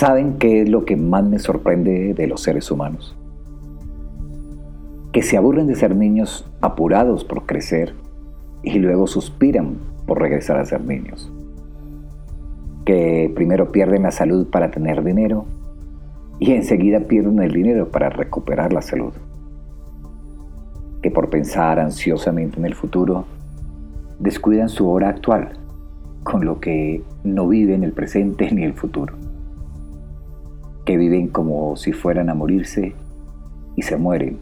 ¿Saben qué es lo que más me sorprende de los seres humanos? Que se aburren de ser niños apurados por crecer y luego suspiran por regresar a ser niños. Que primero pierden la salud para tener dinero y enseguida pierden el dinero para recuperar la salud. Que por pensar ansiosamente en el futuro, descuidan su hora actual, con lo que no viven el presente ni el futuro que viven como si fueran a morirse y se mueren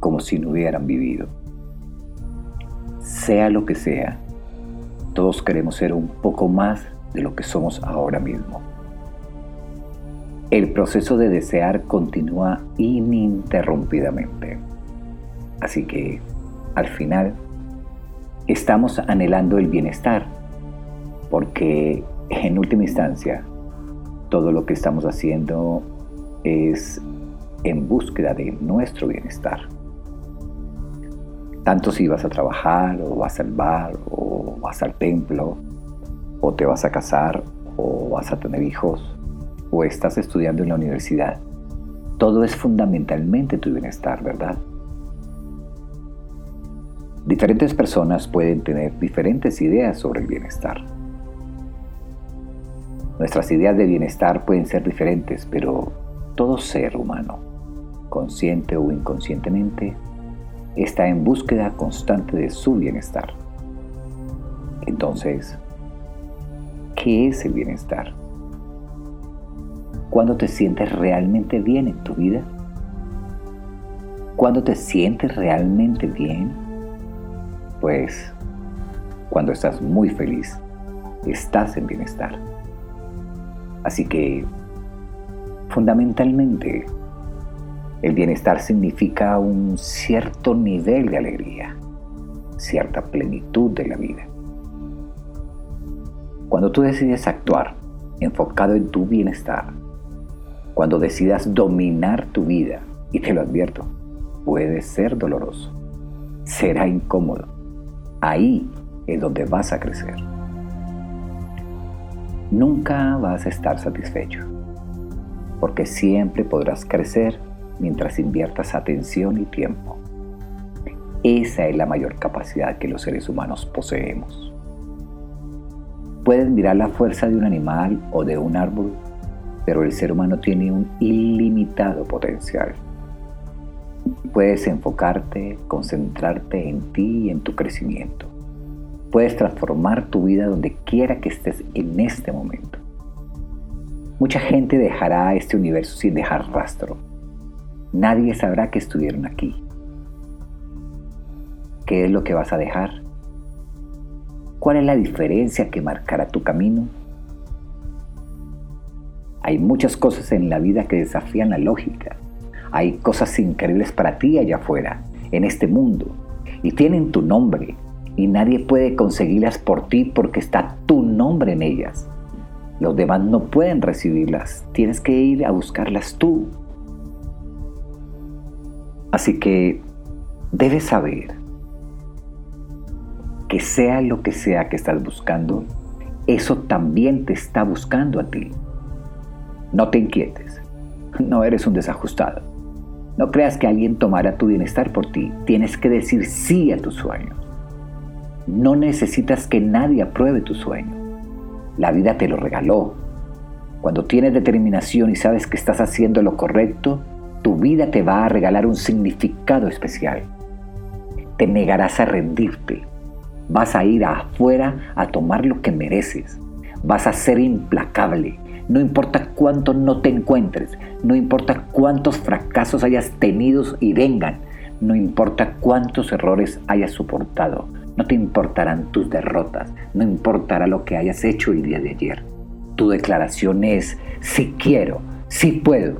como si no hubieran vivido. Sea lo que sea, todos queremos ser un poco más de lo que somos ahora mismo. El proceso de desear continúa ininterrumpidamente. Así que, al final, estamos anhelando el bienestar, porque en última instancia, todo lo que estamos haciendo es en búsqueda de nuestro bienestar. Tanto si vas a trabajar o vas al bar o vas al templo o te vas a casar o vas a tener hijos o estás estudiando en la universidad, todo es fundamentalmente tu bienestar, ¿verdad? Diferentes personas pueden tener diferentes ideas sobre el bienestar. Nuestras ideas de bienestar pueden ser diferentes, pero todo ser humano, consciente o inconscientemente, está en búsqueda constante de su bienestar. Entonces, ¿qué es el bienestar? ¿Cuándo te sientes realmente bien en tu vida? ¿Cuándo te sientes realmente bien? Pues cuando estás muy feliz, estás en bienestar. Así que, fundamentalmente, el bienestar significa un cierto nivel de alegría, cierta plenitud de la vida. Cuando tú decides actuar enfocado en tu bienestar, cuando decidas dominar tu vida, y te lo advierto, puede ser doloroso, será incómodo, ahí es donde vas a crecer nunca vas a estar satisfecho, porque siempre podrás crecer mientras inviertas atención y tiempo. Esa es la mayor capacidad que los seres humanos poseemos. Puedes mirar la fuerza de un animal o de un árbol, pero el ser humano tiene un ilimitado potencial. Puedes enfocarte, concentrarte en ti y en tu crecimiento. Puedes transformar tu vida donde quiera que estés en este momento. Mucha gente dejará este universo sin dejar rastro. Nadie sabrá que estuvieron aquí. ¿Qué es lo que vas a dejar? ¿Cuál es la diferencia que marcará tu camino? Hay muchas cosas en la vida que desafían la lógica. Hay cosas increíbles para ti allá afuera, en este mundo, y tienen tu nombre, y nadie puede conseguirlas por ti porque está tu nombre en ellas. Los demás no pueden recibirlas, tienes que ir a buscarlas tú. Así que debes saber que sea lo que sea que estás buscando, eso también te está buscando a ti. No te inquietes, no eres un desajustado. No creas que alguien tomará tu bienestar por ti, tienes que decir sí a tus sueños. No necesitas que nadie apruebe tu sueño. La vida te lo regaló. Cuando tienes determinación y sabes que estás haciendo lo correcto, tu vida te va a regalar un significado especial. Te negarás a rendirte. Vas a ir afuera a tomar lo que mereces. Vas a ser implacable. No importa cuánto no te encuentres, no importa cuántos fracasos hayas tenido y vengan, no importa cuántos errores hayas soportado, no te importarán tus derrotas, no importará lo que hayas hecho el día de ayer. Tu declaración es, si quiero, si puedo,